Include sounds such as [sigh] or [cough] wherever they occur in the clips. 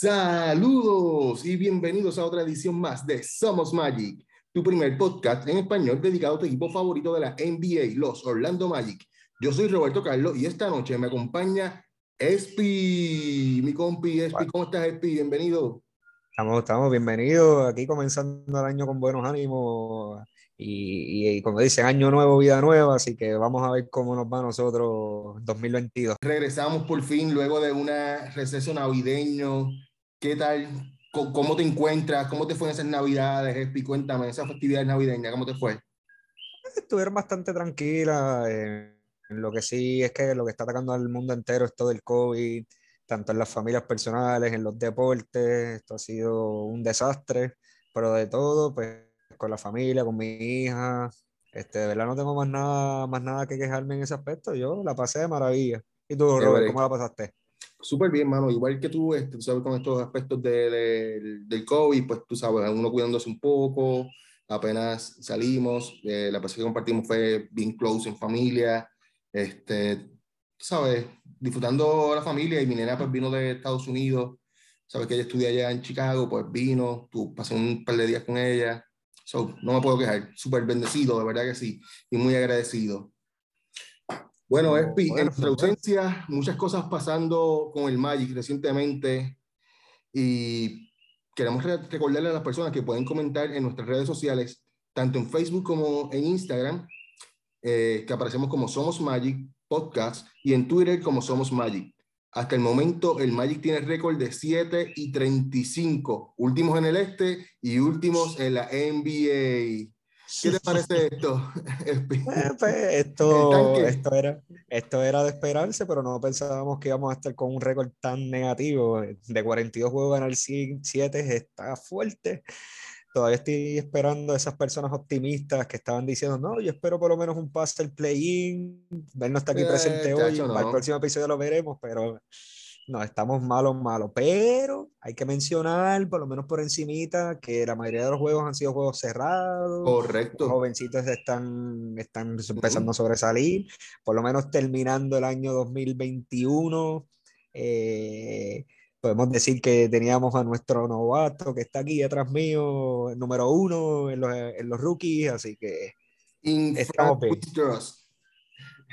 Saludos y bienvenidos a otra edición más de Somos Magic, tu primer podcast en español dedicado a tu equipo favorito de la NBA, los Orlando Magic. Yo soy Roberto Carlos y esta noche me acompaña Espi, mi compi Espi. ¿Cómo estás, Espi? Bienvenido. Estamos, estamos bienvenidos aquí comenzando el año con buenos ánimos y, y, como dicen, año nuevo, vida nueva, así que vamos a ver cómo nos va a nosotros 2022. Regresamos por fin luego de una receso navideño. ¿Qué tal? ¿Cómo te encuentras? ¿Cómo te fue en esas navidades, Espi? Cuéntame, esas festividades navideñas, ¿cómo te fue? Estuvieron bastante tranquilas. Eh, lo que sí es que lo que está atacando al mundo entero es todo el COVID, tanto en las familias personales, en los deportes. Esto ha sido un desastre, pero de todo, pues con la familia, con mi hija. Este, de verdad no tengo más nada, más nada que quejarme en ese aspecto. Yo la pasé de maravilla. ¿Y tú, Robert, cómo la pasaste? Súper bien, mano. Igual que tú, este, tú sabes, con estos aspectos de, del COVID, pues tú sabes, uno cuidándose un poco. Apenas salimos, eh, la pasada que compartimos fue bien close en familia. Este, sabes, disfrutando la familia y mi nena pues vino de Estados Unidos. Sabes que ella estudia allá en Chicago, pues vino, tú pasé un par de días con ella no me puedo quejar, súper bendecido, de verdad que sí, y muy agradecido. Bueno, Espi, en tu ausencia, muchas cosas pasando con el Magic recientemente y queremos recordarle a las personas que pueden comentar en nuestras redes sociales, tanto en Facebook como en Instagram, eh, que aparecemos como Somos Magic Podcast y en Twitter como Somos Magic. Hasta el momento, el Magic tiene récord de 7 y 35, últimos en el este y últimos en la NBA. ¿Qué te parece esto? [laughs] Eh, pues, esto, esto, era, esto era de esperarse, pero no pensábamos que íbamos a estar con un récord tan negativo. De 42 juegos ganar 7 está fuerte todavía estoy esperando a esas personas optimistas que estaban diciendo, no, yo espero por lo menos un pase el play-in. Ben no está aquí presente eh, hoy, para el próximo episodio lo veremos, pero no, estamos malos, malos. Pero hay que mencionar, por lo menos por encimita, que la mayoría de los juegos han sido juegos cerrados. Correcto. Los jovencitos están, están empezando a sobresalir, por lo menos terminando el año 2021. Eh, podemos decir que teníamos a nuestro novato que está aquí atrás mío, número uno en los, en los rookies, así que estamos bien.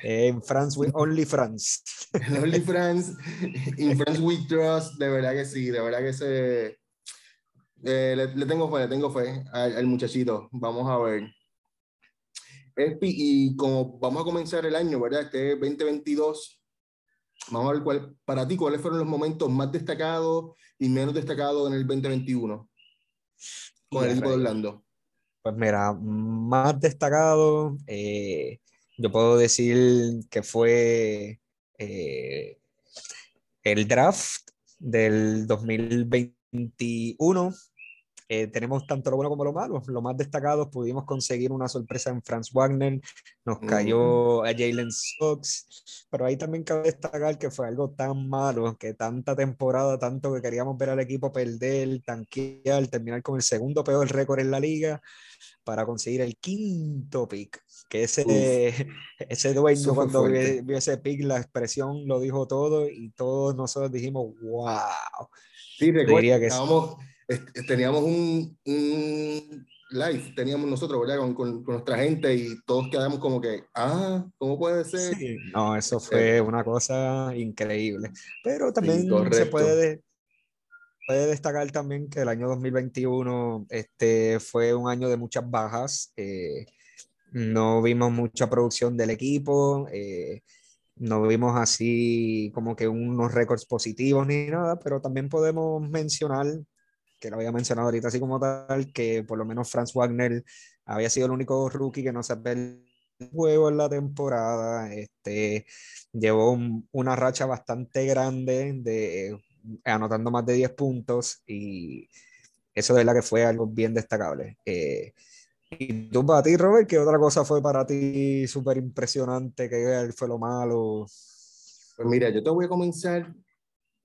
En France, with only France. [laughs] only France, in France we trust, de verdad que sí, de verdad que se... Eh, le, tengo fe, le tengo fe al, al, muchachito. Vamos a ver. Y como vamos a comenzar el año, ¿verdad? Este 2022, Vamos a ver cuál, para ti, cuáles fueron los momentos más destacados y menos destacados en el 2021 con el equipo de Orlando. Pues mira, más destacado, eh, yo puedo decir que fue eh, el draft del 2021 eh, tenemos tanto lo bueno como lo malo. Lo más destacados, pudimos conseguir una sorpresa en Franz Wagner, nos cayó a Jalen Sox, pero ahí también cabe destacar que fue algo tan malo, que tanta temporada, tanto que queríamos ver al equipo perder, tanquear, terminar con el segundo peor récord en la liga para conseguir el quinto pick. Que ese, [laughs] ese dueño cuando vio, ese pick, la expresión lo dijo todo y todos nosotros dijimos, wow. Sí, recuerda, que teníamos un, un, live, teníamos nosotros, ¿verdad? Con, con, nuestra gente y todos quedamos como que, ah, ¿cómo puede ser? Sí, no, eso fue una cosa increíble. Pero también se puede, puede destacar también que el año 2021 este, fue un año de muchas bajas. Eh, no vimos mucha producción del equipo. Eh, no vimos así como que unos récords positivos ni nada, pero también podemos mencionar que lo había mencionado ahorita así como tal, que por lo menos Franz Wagner había sido el único rookie que no se el juego en la temporada, este, llevó una racha bastante grande de anotando más de 10 puntos y eso de la que fue algo bien destacable. Eh, y tú para ti, Robert, ¿qué otra cosa fue para ti súper impresionante? que fue lo malo? Pues mira, yo te voy a comenzar.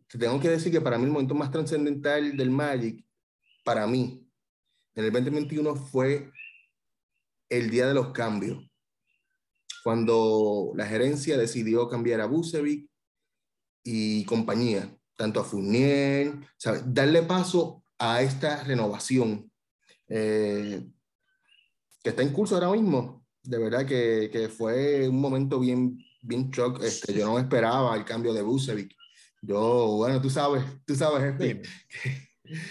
Te tengo que decir que para mí el momento más trascendental del Magic para mí, en el 2021 fue el día de los cambios, cuando la gerencia decidió cambiar a Busevic y compañía. tanto a Fournier, ¿sabes? darle paso a esta renovación eh, que está en curso ahora mismo. De verdad que, que fue un momento bien, bien shock. Este, yo no esperaba el cambio de Busevic. Yo, bueno, tú sabes, tú sabes, este,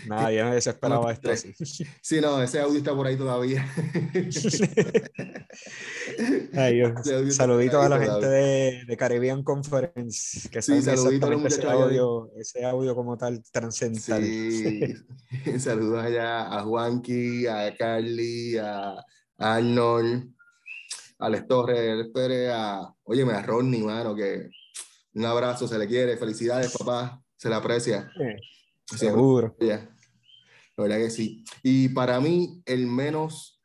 Nadie, nadie se esperaba esto así. Sí, no, ese audio está por ahí todavía. [laughs] saludito a la gente de, de, Caribbean Conference, que sí, saludito a ese audio, ese audio como tal trascendental. Sí, [laughs] [laughs] saludos allá a Juanqui, a Carly, a Arnold, a Alex Torres, Pérez, a, óyeme, a Ronnie, mano, que un abrazo, se le quiere, felicidades, papá, se le aprecia. Seguro. La verdad que sí. Y para mí, el menos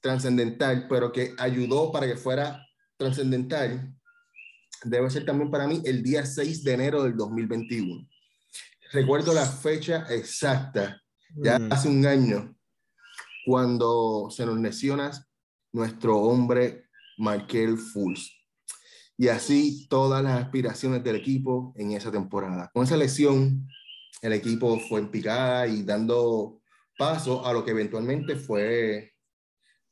trascendental, pero que ayudó para que fuera trascendental, debe ser también para mí el día 6 de enero del 2021. Recuerdo la fecha exacta, ya mm. hace un año, cuando se nos lesiona nuestro hombre Markel Fools. Y así todas las aspiraciones del equipo en esa temporada. Con esa lesión, el equipo fue en picada y dando paso a lo que eventualmente fue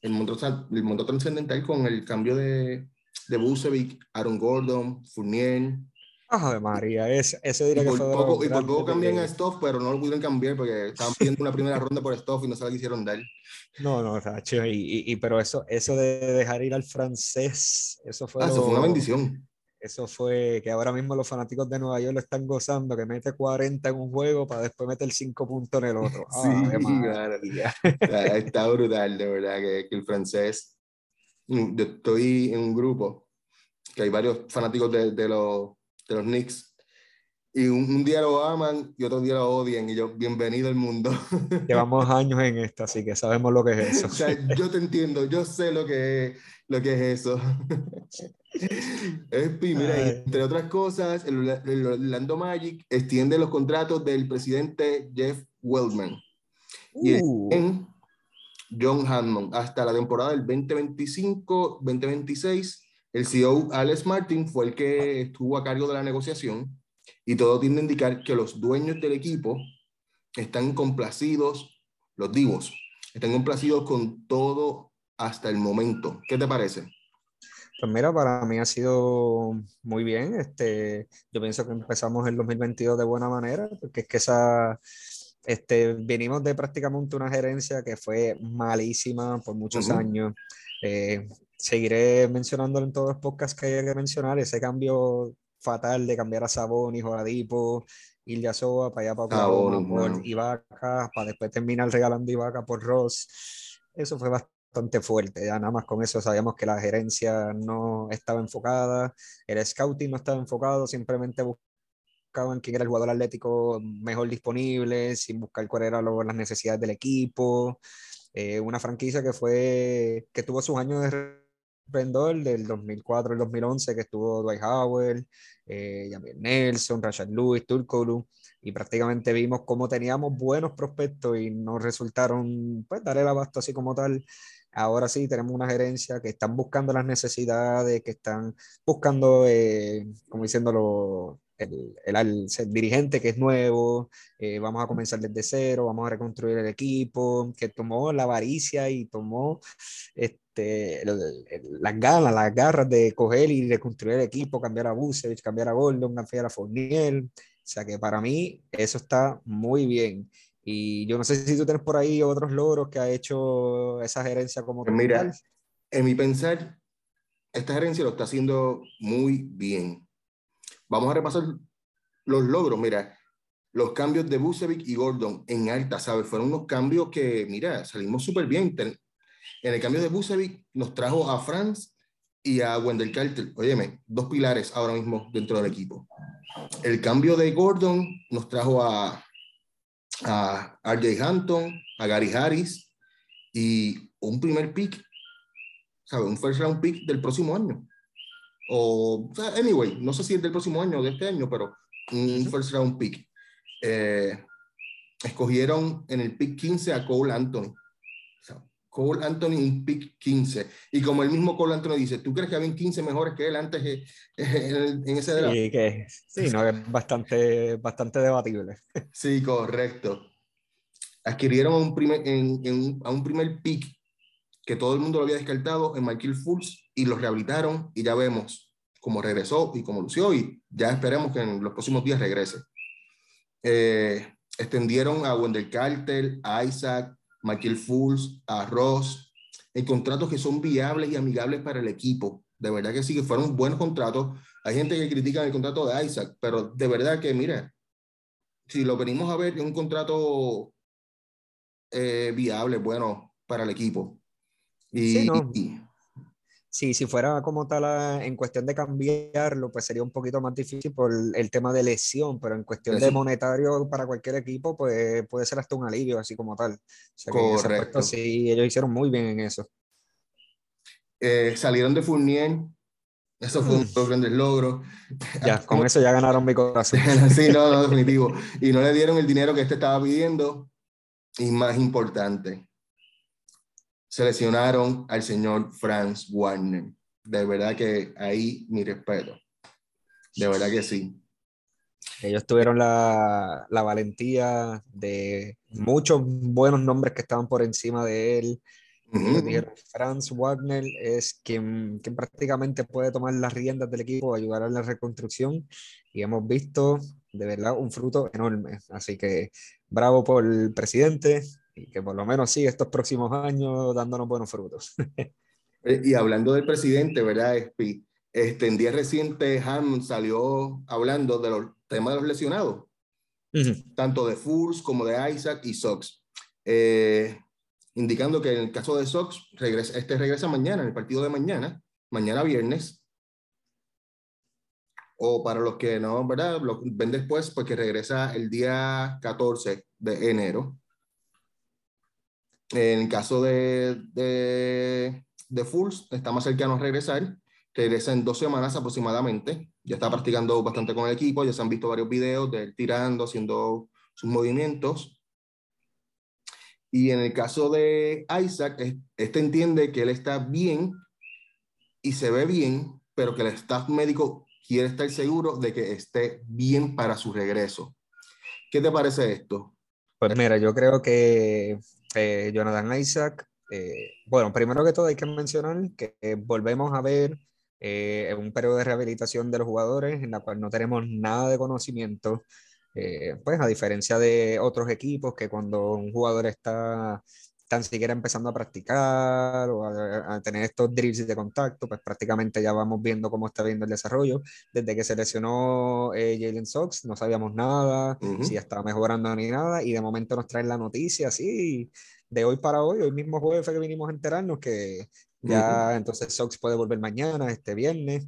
el mundo, el mundo trascendental con el cambio de, de Busevic, Aaron Gordon, Fournier. Ajá, María, ese, ese diría y que fue poco, Y por poco cambian a Stoff, pero no lo pudieron cambiar porque estaban pidiendo una primera ronda por Stoff y no se la quisieron dar. No, no, Racho, y, y, pero eso, eso de dejar ir al francés, eso fue, ah, eso fue una bendición. Eso fue que ahora mismo los fanáticos de Nueva York lo están gozando, que mete 40 en un juego para después meter 5 puntos en el otro. [laughs] sí, claro. Está brutal, de verdad, que, el francés. Mm, yo estoy en un grupo que hay varios fanáticos de, de, los, de los Knicks y un, día lo aman y otro día lo odian y yo, bienvenido al mundo. [laughs] Llevamos años en esto, así que sabemos lo que es eso. O sea, yo te entiendo, yo sé lo que es, lo que es eso. [laughs] mira, entre otras cosas, el, Orlando Magic extiende los contratos del presidente Jeff Wellman y uh. en John Hammond hasta la temporada del 2025-2026. El CEO Alex Martin fue el que estuvo a cargo de la negociación y todo tiende a indicar que los dueños del equipo están complacidos, los divos, están complacidos con todo hasta el momento. ¿Qué te parece? Pues mira, para mí ha sido muy bien. Este, yo pienso que empezamos el 2022 de buena manera, porque es que esa, este, venimos de prácticamente una gerencia que fue malísima por muchos años. Eh, seguiré mencionándolo en todos los podcasts que haya que mencionar, ese cambio fatal de cambiar a Sabonis o a Dipo, para allá para Oklahoma y Ibaka, para después terminar regalando Ibaka por Ross. Eso fue bastante fuerte, ya nada más con eso sabíamos que la gerencia no estaba enfocada, el scouting no estaba enfocado, simplemente buscaban quién era el jugador atlético mejor disponible, sin buscar cuáles eran las necesidades del equipo. Eh, una franquicia que fue que tuvo sus años de esplendor del 2004 al 2011 que estuvo Dwight Howard, eh, Nelson, Rashad Lewis, Turkoglu y prácticamente vimos cómo teníamos buenos prospectos y no resultaron pues dar el abasto así como tal. Ahora sí tenemos una gerencia que están buscando las necesidades, que están buscando, eh, como diciéndolo, el, el, dirigente que es nuevo, eh, vamos a comenzar desde cero, vamos a reconstruir el equipo, que tomó la avaricia y tomó este, las ganas, las garras de coger y reconstruir el equipo, cambiar a Busevich, cambiar a Gordon, cambiar a Fournier. O sea que para mí eso está muy bien. Y yo no sé si tú tienes por ahí otros logros que ha hecho esa gerencia como pues Mira, en mi pensar, esta gerencia lo está haciendo muy bien Vamos a repasar los logros. Mira, los cambios de Busevic y Gordon en alta, ¿sabes? Fueron unos cambios que, mira, salimos súper bien. En el cambio de Busevic nos trajo a Franz y a Wendell Carter. Óyeme, dos pilares ahora mismo dentro del equipo. El cambio de Gordon nos trajo a, a RJ Hampton, a Gary Harris y un primer pick, ¿sabes? Un first round pick del próximo año o, anyway, no sé si es del próximo año o de este año, pero un first round pick. Eh, escogieron en el pick 15 a Cole Anthony. Cole Anthony un pick 15. Y como el mismo Cole Anthony dice, ¿tú crees que habían 15 mejores que él antes [laughs] en, ese draft? Sí, que, sí, no, es bastante, bastante debatible. Sí, correcto. Adquirieron a un primer, en, a un primer pick que todo el mundo lo había descartado en Michael Fultz y lo rehabilitaron y ya vemos cómo regresó y cómo lució y ya esperemos que en los próximos días regrese. Eh, extendieron a Wendell Carter, a Isaac, Michael Fools, a Ross, en contratos que son viables y amigables para el equipo. De verdad que sí, que fueron buenos contratos. Hay gente que critica el contrato de Isaac, pero de verdad que, mira, si lo venimos a ver, es un contrato eh, viable, bueno, para el equipo. Y, Sí, si fuera como tal ah, en cuestión de cambiarlo, pues sería un poquito más difícil por el tema de lesión, pero en cuestión de monetario para cualquier equipo, pues puede ser hasta un alivio, así como tal. Correcto. sí, ellos hicieron muy bien en eso. Eh, salieron de Fournier, eso fue un mm. grandes logro. Ya, [laughs] con eso ya ganaron mi corazón. [laughs] sí, no, no, [laughs] definitivo. Y no le dieron el dinero que este estaba pidiendo. Y más importante, seleccionaron al señor Franz Warner. De verdad que ahí mi respeto. De verdad que sí. Ellos tuvieron la, la valentía de muchos buenos nombres que estaban por encima de él. Franz Wagner es quien, quien, prácticamente puede tomar las riendas del equipo, ayudar a la reconstrucción y hemos visto de verdad un fruto enorme. Así que bravo por el presidente, y que por lo menos sí estos próximos años dándonos buenos frutos. Y hablando del presidente, ¿verdad, Espi? Este, en día reciente, Ham salió hablando de los temas de los lesionados, tanto de Furs como de Isaac y Sox, eh, indicando que en el caso de Sox, regresa, este regresa mañana, en el partido de mañana, mañana viernes, o para los que no, ¿verdad? Lo ven después, porque regresa el día 14 de enero. En el caso de, de, de Fools, está más cercano a regresar. Regresa en dos semanas aproximadamente. Ya está practicando bastante con el equipo. Ya se han visto varios videos de él tirando, haciendo sus movimientos. Y en el caso de Isaac, este entiende que él está bien y se ve bien, pero que el staff médico quiere estar seguro de que esté bien para su regreso. ¿Qué te parece esto? Pues mira, yo creo que eh, Jonathan Isaac. Eh, bueno, primero que todo hay que mencionar que volvemos a ver eh, un periodo de rehabilitación de los jugadores en la cual no tenemos nada de conocimiento. pues a diferencia de otros equipos que cuando un jugador está tan siquiera empezando a practicar o a, tener estos drills de contacto, pues prácticamente ya vamos viendo cómo está viendo el desarrollo. Desde que se lesionó eh, Jalen Sox, no sabíamos nada, si estaba mejorando ni nada, y de momento nos traen la noticia así, de hoy para hoy, hoy mismo jueves fue que vinimos a enterarnos que ya entonces Sox puede volver mañana, este viernes.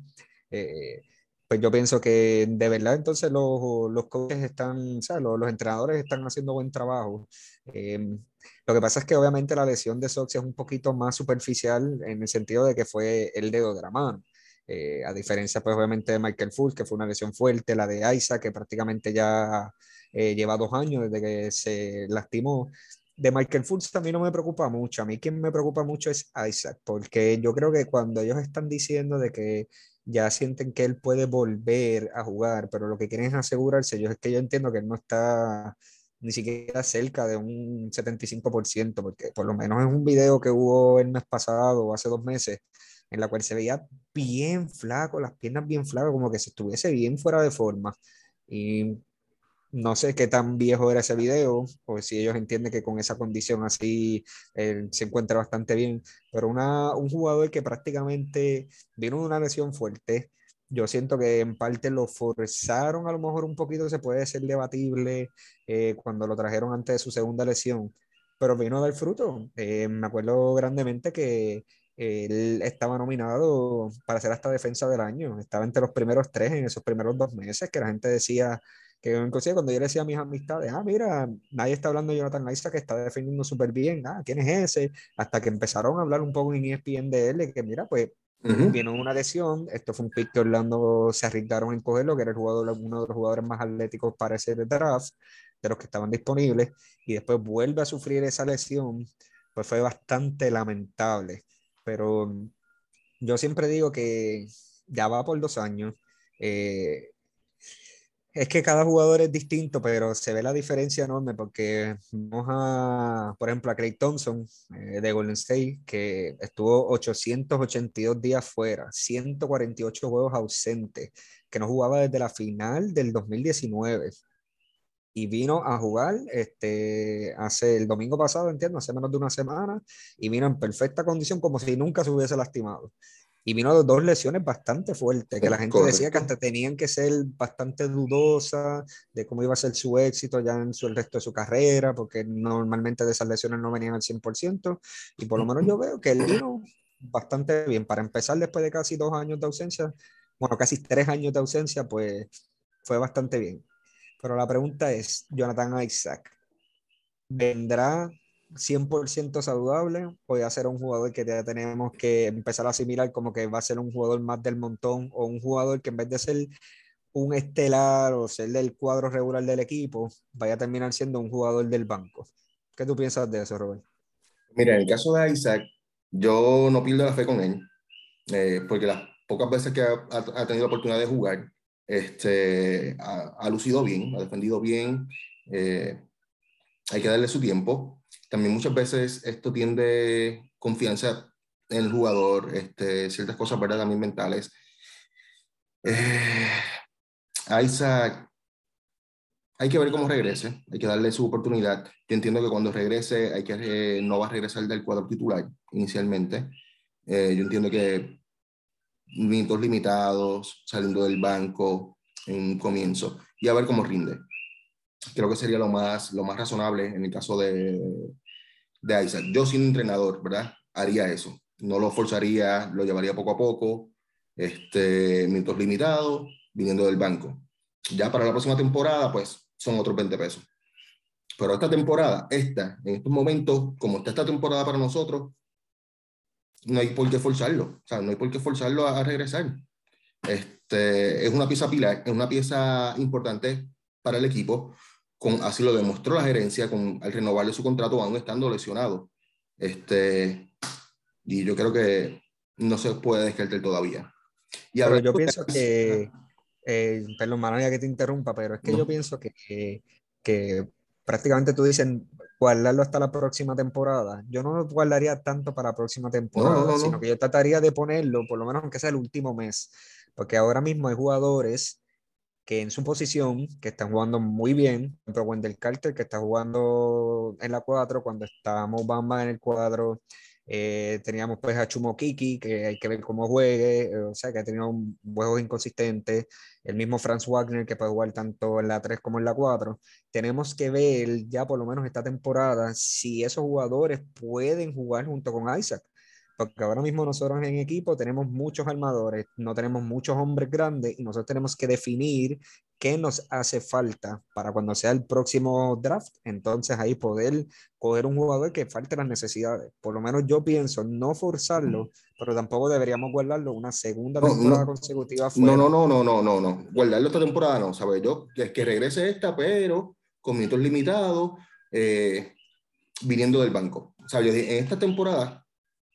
Eh, pues yo pienso que de verdad entonces los, los coaches están, o sea, los, los entrenadores están haciendo buen trabajo. Eh, lo que pasa es que obviamente la lesión de Sox es un poquito más superficial en el sentido de que fue el dedo de la mano. Eh, a diferencia, pues obviamente de Michael Fultz, que fue una lesión fuerte, la de Isaac, que prácticamente ya eh, lleva dos años desde que se lastimó. De Michael Fultz también no me preocupa mucho. A mí quien me preocupa mucho es Isaac, porque yo creo que cuando ellos están diciendo de que ya sienten que él puede volver a jugar, pero lo que quieren es asegurarse, yo es que yo entiendo que él no está ni siquiera cerca de un 75%, porque por lo menos en un video que hubo el mes pasado o hace dos meses, en la cual se veía bien flaco, las piernas bien flacas, como que se estuviese bien fuera de forma. Y no sé qué tan viejo era ese video, o si ellos entienden que con esa condición así se encuentra bastante bien, pero una, un jugador que prácticamente vino de una lesión fuerte, yo siento que en parte lo forzaron a lo mejor un poquito, se puede ser debatible eh, cuando lo trajeron antes de su segunda lesión, pero vino a dar fruto. Eh, me acuerdo grandemente que él estaba nominado para ser hasta defensa del año, estaba entre los primeros tres en esos primeros dos meses, que la gente decía, que inclusive cuando yo le decía a mis amistades, ah, mira, nadie está hablando de Jonathan Isaac que está defendiendo súper bien, ah, ¿quién es ese? Hasta que empezaron a hablar un poco en ESPN de él, que mira, pues Vino una lesión, esto fue un pick que Orlando se arriesgaron en cogerlo, que era jugador, uno de los jugadores más atléticos para ese draft, de los que estaban disponibles, y después vuelve a sufrir esa lesión. pues fue bastante lamentable. Pero yo siempre digo que ya va por dos años. Eh, es que cada jugador es distinto, pero se ve la diferencia enorme porque vamos a, por ejemplo, a Craig Thompson eh, de Golden State, que estuvo 882 días fuera, 148 juegos ausentes, que no jugaba desde la final del 2019. Y vino a jugar este, hace el domingo pasado, entiendo, hace menos de una semana, y vino en perfecta condición como si nunca se hubiese lastimado y vino de dos lesiones bastante fuertes, que la gente decía que hasta tenían que ser bastante dudosas de cómo iba a ser su éxito ya en su, el resto de su carrera, porque normalmente de esas lesiones no venían al 100%, y por lo menos yo veo que él vino bastante bien. Para empezar, después de casi dos años de ausencia, bueno, casi tres años de ausencia, pues fue bastante bien. Pero la pregunta es, Jonathan Isaac, ¿vendrá 100% saludable, puede ser un jugador que ya tenemos que empezar a asimilar como que va a ser un jugador más del montón o un jugador que en vez de ser un estelar o ser del cuadro regular del equipo, vaya a terminar siendo un jugador del banco. ¿Qué tú piensas de eso, Robert? Mira, en el caso de Isaac, yo no pierdo la fe con él, eh, porque las pocas veces que ha, tenido la oportunidad de jugar, este, ha, ha lucido bien, ha defendido bien, eh, hay que darle su tiempo también muchas veces esto tiende confianza en el jugador, este, ciertas cosas, ¿verdad? También mentales. Eh, Isaac, hay que ver cómo regrese, hay que darle su oportunidad. Yo entiendo que cuando regrese, hay que, eh, no va a regresar del cuadro titular inicialmente. Eh, yo entiendo que minutos limitados, saliendo del banco en comienzo, y a ver cómo rinde creo que sería lo más, lo más razonable en el caso de, de Isaac. Yo siendo entrenador, ¿verdad? Haría eso. No lo forzaría, lo llevaría poco a poco, este, minutos limitados, viniendo del banco. Ya para la próxima temporada, pues son otros 20 pesos. Pero esta temporada, esta, en estos momentos, como está esta temporada para nosotros, no hay por qué forzarlo. O sea, no hay por qué forzarlo a, a regresar. Este, es una pieza pilar, es una pieza importante para el equipo con, así lo demostró la gerencia con, al renovarle su contrato aún estando lesionado. Este, y yo creo que no se puede descartar todavía. Y pero yo pienso que, eh, perdón, María, que te interrumpa, pero es que yo pienso que, que prácticamente tú dices guardarlo hasta la próxima temporada. Yo no lo guardaría tanto para la próxima temporada, sino que yo trataría de ponerlo, por lo menos aunque sea el último mes, porque ahora mismo hay jugadores que en su posición, que están jugando muy bien, por ejemplo, Wendell Carter, que está jugando en la 4, cuando estábamos Bamba en el cuadro, eh, teníamos pues a Chumo Kiki, que hay que ver cómo juegue, o sea, que ha tenido juegos inconsistentes, el mismo Franz Wagner, que puede jugar tanto en la 3 como en la 4. Tenemos que ver ya por lo menos esta temporada si esos jugadores pueden jugar junto con Isaac porque ahora mismo nosotros en equipo tenemos muchos armadores, no tenemos muchos hombres grandes y nosotros tenemos que definir qué nos hace falta para cuando sea el próximo draft, entonces ahí poder coger un jugador que falte las necesidades. Por lo menos yo pienso no forzarlo, pero tampoco deberíamos guardarlo una segunda temporada consecutiva. No, no, no, no, no, no, no, guardarlo esta temporada no, ¿sabes? Yo, es que regrese esta, pero con minutos limitados, eh, viniendo del banco. ¿Sabes? En esta temporada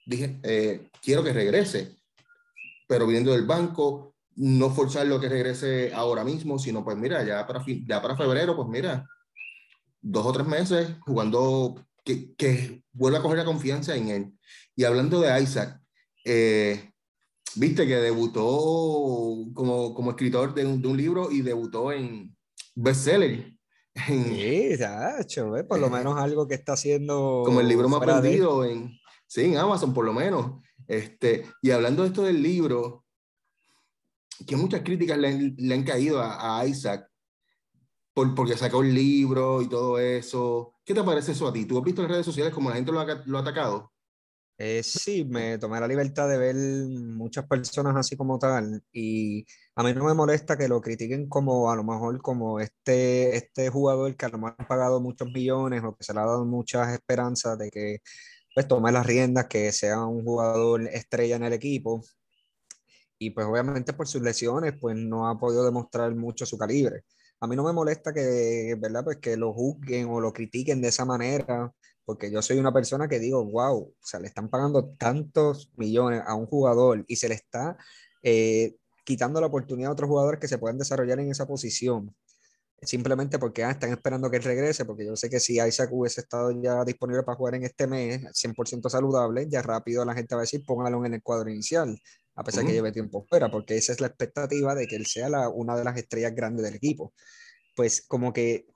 dije, eh, quiero que regrese, pero viniendo del banco, no forzarlo que regrese ahora mismo, sino pues mira, ya para, ya para febrero, pues mira, dos o tres meses jugando, que, que vuelva a coger la confianza en él. Y hablando de Isaac, eh, viste que debutó como, como escritor de un, de un, libro y debutó en bestseller. En, sí, ya, hecho, por lo menos algo que está haciendo. Como el libro más vendido en, Sí, en Amazon por lo menos. Este, y hablando de esto del libro, que muchas críticas le, le han caído a, a Isaac por, porque sacó el libro y todo eso. ¿Qué te parece eso a ti? ¿Tú has visto en redes sociales cómo la gente lo ha, lo ha atacado? Eh, sí, me tomé la libertad de ver muchas personas así como tal y a mí no me molesta que lo critiquen como a lo mejor como este, este jugador que a lo mejor ha pagado muchos millones o que se le ha dado muchas esperanzas de que pues tome las riendas, que sea un jugador estrella en el equipo. Y pues obviamente por sus lesiones, pues no ha podido demostrar mucho su calibre. a mí no me molesta que, ¿verdad? Pues que lo juzguen o lo critiquen de esa manera, porque yo soy una persona que digo, wow, o sea, le están pagando tantos millones a un jugador y se le está eh, quitando la oportunidad a otros jugadores que se pueden desarrollar en esa posición simplemente porque ah, están esperando que él regrese, porque yo sé que si Isaac hubiese estado ya disponible para jugar en este mes, 100% saludable, ya rápido la gente va a decir póngalo en el cuadro inicial, a pesar de que lleve tiempo fuera, porque esa es la expectativa de que él sea la, una de las estrellas grandes del equipo. Pues como que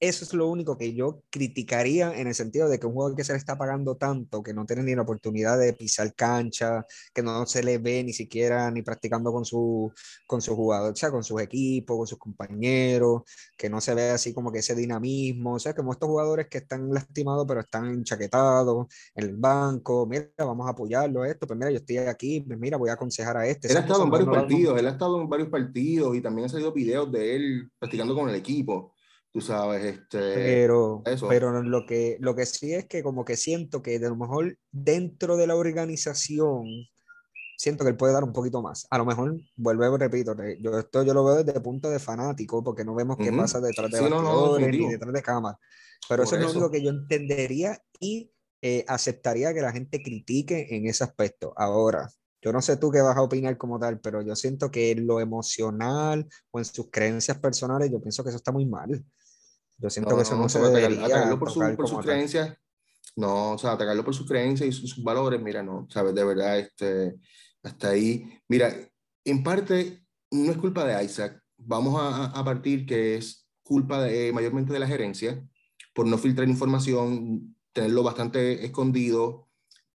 eso es lo único que yo criticaría en el sentido de que un jugador que se le está pagando tanto, que no tiene ni la oportunidad de pisar cancha, que no se le ve ni siquiera ni practicando con su, con su jugador, o sea, con sus equipos, con sus compañeros, que no se ve así como que ese dinamismo, o sea, como estos jugadores que están lastimados pero están enchaquetados en el banco, mira, vamos a apoyarlo esto, pues mira, yo estoy aquí, pues mira, voy a aconsejar a este. Él ha estado en varios partidos, él ha estado en varios partidos y también ha salido videos de él practicando con el equipo tú sabes, este... Pero, pero lo, que, lo que sí es que como que siento que de lo mejor dentro de la organización, siento que él puede dar un poquito más. A lo mejor, vuelvo repito, yo esto yo lo veo desde el punto de fanático, porque no vemos qué pasa detrás de sí, ni detrás de cámara. Pero eso es lo único que yo entendería y eh, aceptaría que la gente critique en ese aspecto. Ahora, yo no sé tú qué vas a opinar como tal, pero yo siento que en lo emocional o en sus creencias personales, yo pienso que eso está muy mal. Yo siento que eso no, se debería atacarlo por, su, por sus creencias. No, o sea, atacarlo por sus creencias y sus, valores, mira, no, sabes, de verdad, este, hasta ahí. Mira, en parte no es culpa de Isaac. Vamos a, a partir que es culpa de, mayormente de la gerencia por no filtrar información, tenerlo bastante escondido.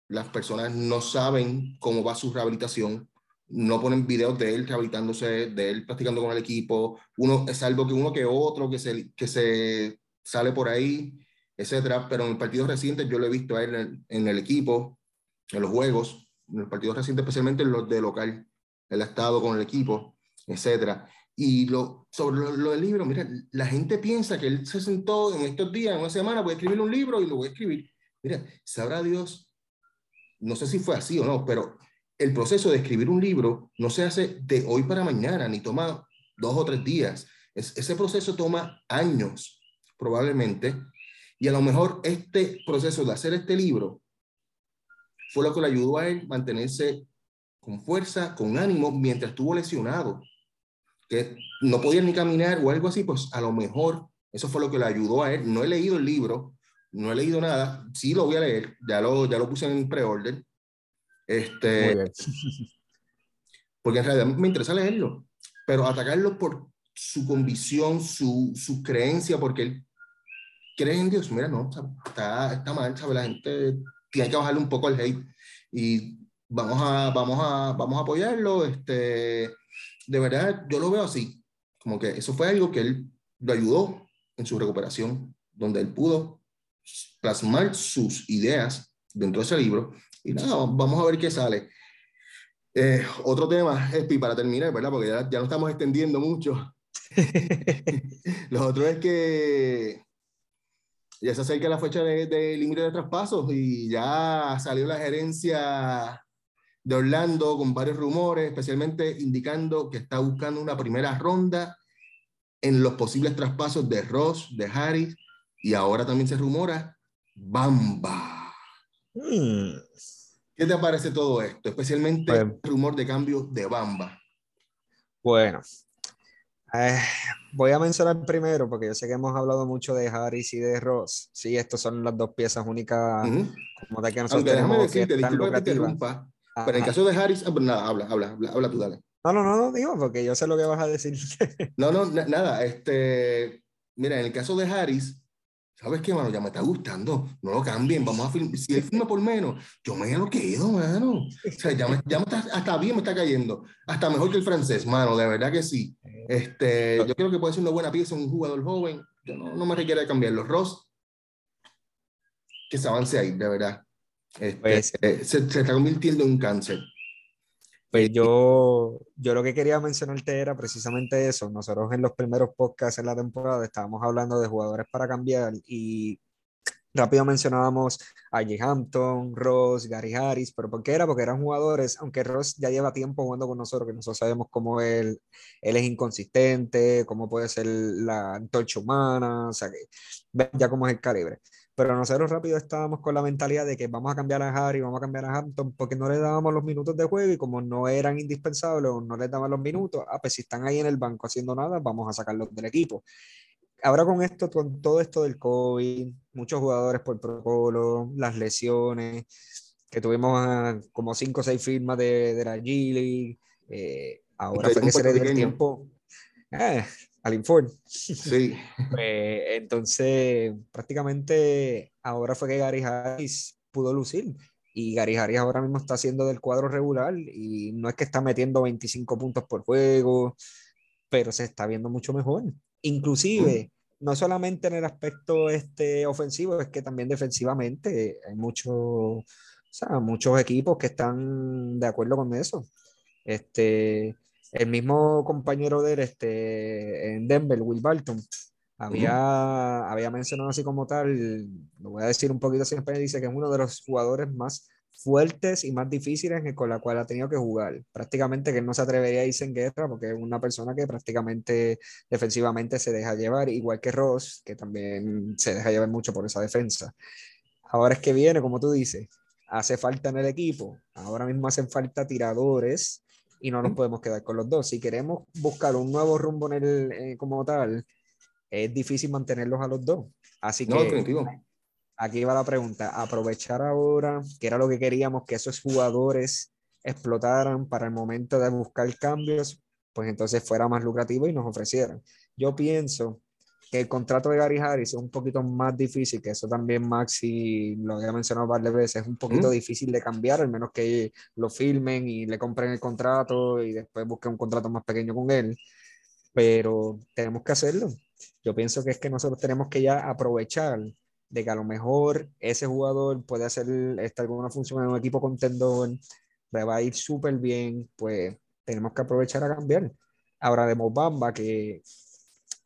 Las personas no saben cómo va su rehabilitación no ponen videos de él rehabilitándose, de él practicando con el equipo, uno, es algo que uno que otro que se, que se sale por ahí, etcétera, pero en el partido reciente yo lo he visto a él en, el equipo, en los juegos, en el partido reciente, especialmente en los de local, él ha estado con el equipo, etcétera. Y lo, sobre lo, del libro, mira, la gente piensa que él se sentó en estos días, en una semana, voy a escribir un libro y lo voy a escribir. Mira, sabrá Dios, no sé si fue así o no, pero el proceso de escribir un libro no se hace de hoy para mañana, ni toma dos o tres días. ese proceso toma años, probablemente, y a lo mejor este proceso de hacer este libro fue lo que le ayudó a él mantenerse con fuerza, con ánimo, mientras estuvo lesionado, que no podía ni caminar o algo así, pues a lo mejor eso fue lo que le ayudó a él. No he leído el libro, no he leído nada, sí lo voy a leer, ya lo, ya lo puse en pre-order, este, porque en realidad me interesa leerlo, pero atacarlo por su convicción, su, su creencia, porque él cree en Dios, mira, no, está, está mal, ¿sabe? La gente tiene que bajarle un poco al hate y vamos a, vamos a, vamos a apoyarlo. Este, de verdad, yo lo veo así, como que eso fue algo que él lo ayudó en su recuperación, donde él pudo plasmar sus ideas dentro de ese libro y nada, vamos a ver qué sale. Eh, otro tema, Espi, para terminar, ¿verdad? Porque ya, ya no estamos extendiendo mucho. [laughs] Lo otro es que ya se acerca la fecha de, de límite de traspasos y ya salió la gerencia de Orlando con varios rumores, especialmente indicando que está buscando una primera ronda en los posibles traspasos de Ross, de Harris y ahora también se rumora Bamba. Hmm. ¿Qué te parece todo esto? Especialmente el rumor de cambio de Bamba. Bueno, eh, voy a mencionar primero, porque yo sé que hemos hablado mucho de Harris y de Ross. Sí, estas son las dos piezas únicas, como de que nosotros Aunque déjame decirte, disculpa que te interrumpa, pero en el caso de Harris, ah, pues nada, habla, habla, habla, tú, dale. No, no, no, no, digo, porque yo sé lo que vas a decir. no, no, nada, este, mira, en el caso de Harris, ¿Sabes qué, mano? Ya me está gustando. No lo cambien. Vamos a filmar. Si él filma por menos, yo me lo quedo, mano. O sea, ya me, ya me está, hasta bien me está cayendo. Hasta mejor que el francés, mano. De verdad que sí. Este, yo creo que puede ser una buena pieza, un jugador joven. Yo no, no me requiere cambiarlo. Ross, que se avance ahí, de verdad. Este, pues, eh, se, se está convirtiendo en un cáncer. Pues [laughs] yo, yo lo que quería mencionarte era precisamente eso. Nosotros en los primeros podcasts en la temporada estábamos hablando de jugadores para cambiar y Rápido mencionábamos a J. Hampton, Ross, Gary Harris, pero ¿por qué era? Porque eran jugadores, aunque Ross ya lleva tiempo jugando con nosotros, que nosotros sabemos cómo él, él es inconsistente, cómo puede ser la antorcha humana, o sea, que ya cómo es el calibre. Pero nosotros rápido estábamos con la mentalidad de que vamos a cambiar a Harry, vamos a cambiar a Hampton, porque no le dábamos los minutos de juego y como no eran indispensables o no les daban los minutos, ah, pues si están ahí en el banco haciendo nada, vamos a sacarlos del equipo. Ahora con esto, con todo esto del COVID, muchos jugadores por protocolo, las lesiones, que tuvimos como cinco o seis firmas de, de la G eh, ahora fue que se le dio el tiempo. Eh, al Inford. Sí. Pues, entonces, prácticamente ahora fue que Gary Harris pudo lucir. Y Gary Harris ahora mismo está haciendo del cuadro regular y no es que está metiendo 25 puntos por juego, pero se está viendo mucho mejor. Inclusive, no solamente en el aspecto este, ofensivo, es que también defensivamente hay muchos, o sea, muchos equipos que están de acuerdo con eso. Este, el mismo compañero de él este, en Denver, Will Barton, había, había mencionado así como tal, lo voy a decir un poquito así en español, dice que es uno de los jugadores más fuertes y más difíciles con la cual ha tenido que jugar. Prácticamente que él no se atrevería a irse en guerra porque es una persona que prácticamente defensivamente se deja llevar, igual que Ross, que también se deja llevar mucho por esa defensa. Ahora es que viene, como tú dices, hace falta en el equipo. Ahora mismo hacen falta tiradores y no nos podemos quedar con los dos. Si queremos buscar un nuevo rumbo en el, eh, como tal, es difícil mantenerlos a los dos. Así no, que aquí va la pregunta, aprovechar ahora, que era lo que queríamos, que esos jugadores explotaran para el momento de buscar cambios, pues entonces fuera más lucrativo y nos ofrecieran. Yo pienso que el contrato de Gary Harris es un poquito más difícil, que eso también Maxi lo había mencionado varias veces, es un poquito difícil de cambiar, al menos que lo filmen y le compren el contrato y después busquen un contrato más pequeño con él, pero tenemos que hacerlo. Yo pienso que es que nosotros tenemos que ya aprovechar de que a lo mejor ese jugador puede hacer esta alguna función en un equipo contendor, le va a ir súper bien, pues tenemos que aprovechar a cambiar. Ahora de Mobamba, que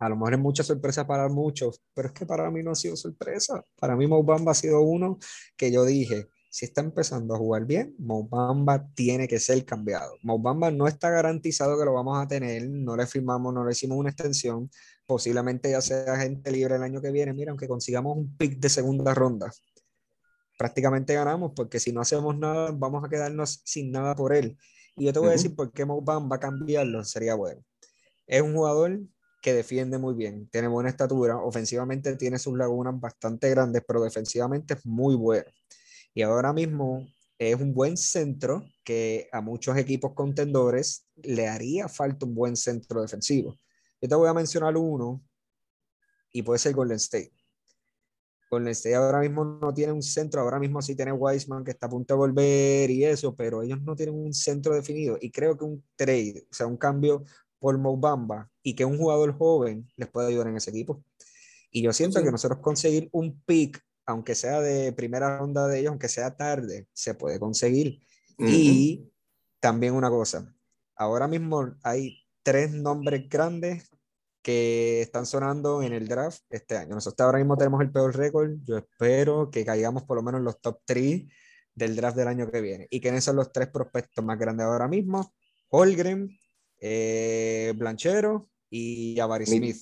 a lo mejor es mucha sorpresa para muchos, pero es que para mí no ha sido sorpresa. Para mí Mobamba ha sido uno que yo dije, si está empezando a jugar bien, Mobamba tiene que ser cambiado. Mobamba no está garantizado que lo vamos a tener, no le firmamos, no le hicimos una extensión, posiblemente ya sea gente libre el año que viene. Mira, aunque consigamos un pick de segunda ronda, prácticamente ganamos, porque si no hacemos nada, vamos a quedarnos sin nada por él. Y yo te voy a decir por qué Mobamba cambiarlo, sería bueno. Es un jugador que defiende muy bien, tiene buena estatura, ofensivamente tiene sus lagunas bastante grandes, pero defensivamente es muy bueno y ahora mismo es un buen centro que a muchos equipos contendores le haría falta un buen centro defensivo. Yo te voy a mencionar uno y puede ser Golden State. Golden State ahora mismo no tiene un centro, ahora mismo sí tiene Wiseman que está a punto de volver y eso, pero ellos no tienen un centro definido y creo que un trade, o sea, un cambio por Mobamba y que un jugador joven les puede ayudar en ese equipo. Y yo siento que nosotros conseguir un pick aunque sea de primera ronda de ellos, aunque sea tarde, se puede conseguir. Y también una cosa, ahora mismo hay tres nombres grandes que están sonando en el draft este año. Nosotros ahora mismo tenemos el peor récord. Yo espero que caigamos por lo menos en los top 3 del draft del año que viene. ¿Y quiénes son los tres prospectos más grandes ahora mismo? Holgren, eh, Blanchero y Jabari Smith.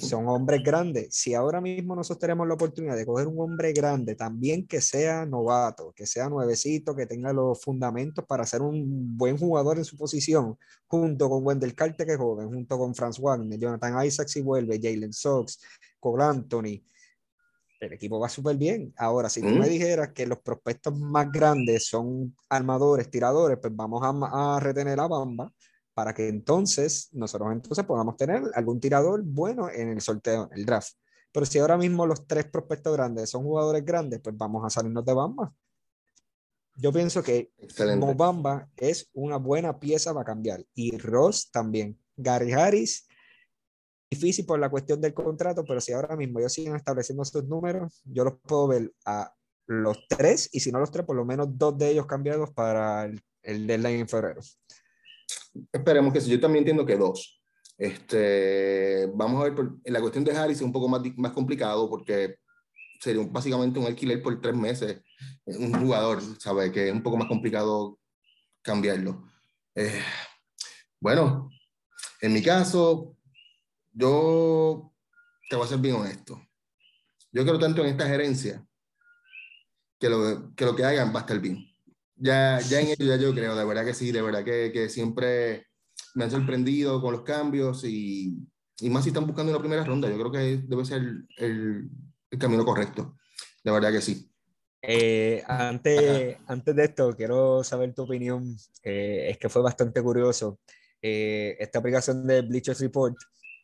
Son hombres grandes. Si ahora mismo nosotros tenemos la oportunidad de coger un hombre grande, también que sea novato, que sea nuevecito, que tenga los fundamentos para ser un buen jugador en su posición, junto con Wendell Carter, que es joven, junto con Franz Wagner, Jonathan Isaacs si vuelve, Jalen Sox, Cole Anthony, el equipo va súper bien. Ahora, si tú me dijeras que los prospectos más grandes son armadores, tiradores, pues vamos a, a retener a Bamba para que entonces nosotros entonces podamos tener algún tirador bueno en el sorteo, en el draft. Pero si ahora mismo los tres prospectos grandes son jugadores grandes, pues vamos a salirnos de Bamba. Yo pienso que Bamba es una buena pieza para cambiar. Y Ross también. Gary Harris, difícil por la cuestión del contrato, pero si ahora mismo ellos siguen estableciendo estos números, yo los puedo ver a los tres, y si no los tres, por lo menos dos de ellos cambiados para el, el deadline en febrero. Esperemos que sí. Yo también entiendo que dos. Este, vamos a ver, en la cuestión de Harris es un poco más, más complicado porque sería básicamente un alquiler por tres meses, un jugador, ¿sabes? Que es un poco más complicado cambiarlo. Eh, bueno, en mi caso, yo te voy a ser bien honesto. Yo creo tanto en esta gerencia que lo que, lo que hagan va a estar bien. Ya, ya en ello ya yo creo, de verdad que sí, de verdad que, que siempre me han sorprendido con los cambios y, y, más si están buscando una primera ronda. Yo creo que debe ser el, el, camino correcto. De verdad que sí. Eh, antes, antes de esto, quiero saber tu opinión. Eh, es que fue bastante curioso. Eh, esta aplicación de Bleachers Report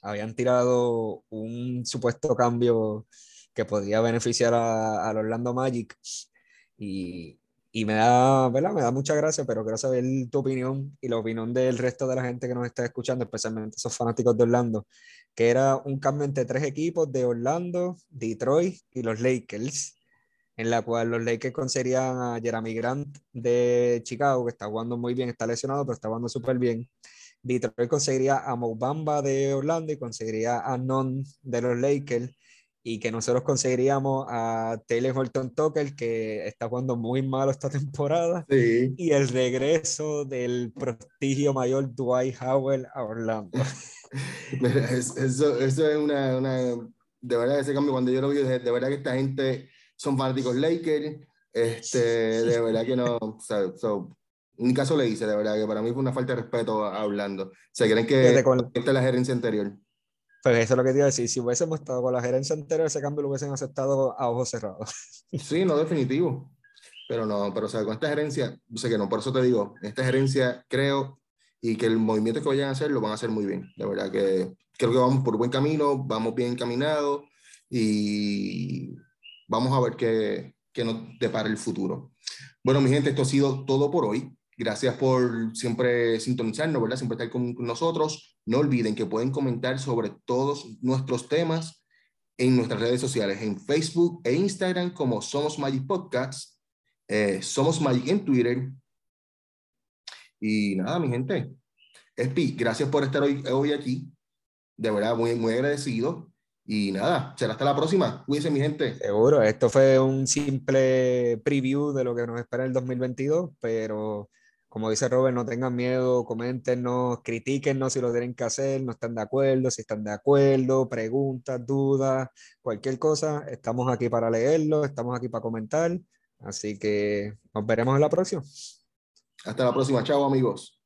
habían tirado un supuesto cambio que podría beneficiar al Orlando Magic y, y me da, ¿verdad? Me da mucha gracia, pero quiero saber tu opinión y la opinión del resto de la gente que nos está escuchando, especialmente esos fanáticos de Orlando, que era un cambio entre tres equipos de Orlando, Detroit y los Lakers, en la cual los Lakers conseguirían a Jeremy Grant de Chicago, que está jugando muy bien, está lesionado, pero está jugando súper bien. Detroit conseguiría a Mobamba de Orlando y conseguiría a Non de los Lakers y que nosotros conseguiríamos a Taylor Horton Tucker, que está jugando muy malo esta temporada, y el regreso del prestigio mayor Dwight Howell a Orlando. [laughs] eso, eso es una, una, de verdad, ese cambio cuando yo lo vi, de, verdad que esta gente son fanáticos Lakers, este, de verdad que no, o sea, ni caso le hice, de verdad, que para mí fue una falta de respeto hablando. Se creen que esta es la gerencia anterior. Pues eso es lo que te iba a decir. Si hubiésemos estado con la gerencia anterior, ese cambio lo hubiesen aceptado a ojos cerrados. [laughs] Sí, no, definitivo. Pero no, pero o sea, con esta gerencia, sé que no, por eso te digo, esta gerencia creo y que el movimiento que vayan a hacer lo van a hacer muy bien. De verdad que creo que vamos por buen camino, vamos bien encaminados y vamos a ver qué, qué nos depara el futuro. Bueno, mi gente, esto ha sido todo por hoy. Gracias por siempre sintonizarnos, ¿verdad? Siempre estar con, nosotros. No olviden que pueden comentar sobre todos nuestros temas en nuestras redes sociales, en Facebook e Instagram como Somos Magic Podcast, eh, Somos Magic en Twitter. Y nada, mi gente. Espi, gracias por estar hoy, hoy aquí. De verdad, muy, muy agradecido. Y nada, será hasta la próxima. Cuídense, mi gente. Seguro, esto fue un simple preview de lo que nos espera el 2022, pero como dice Robert, no tengan miedo, coméntenos, critíquennos si lo tienen que hacer, no están de acuerdo, si están de acuerdo, preguntas, dudas, cualquier cosa, estamos aquí para leerlo, estamos aquí para comentar, así que nos veremos en la próxima. Hasta la próxima, chao amigos.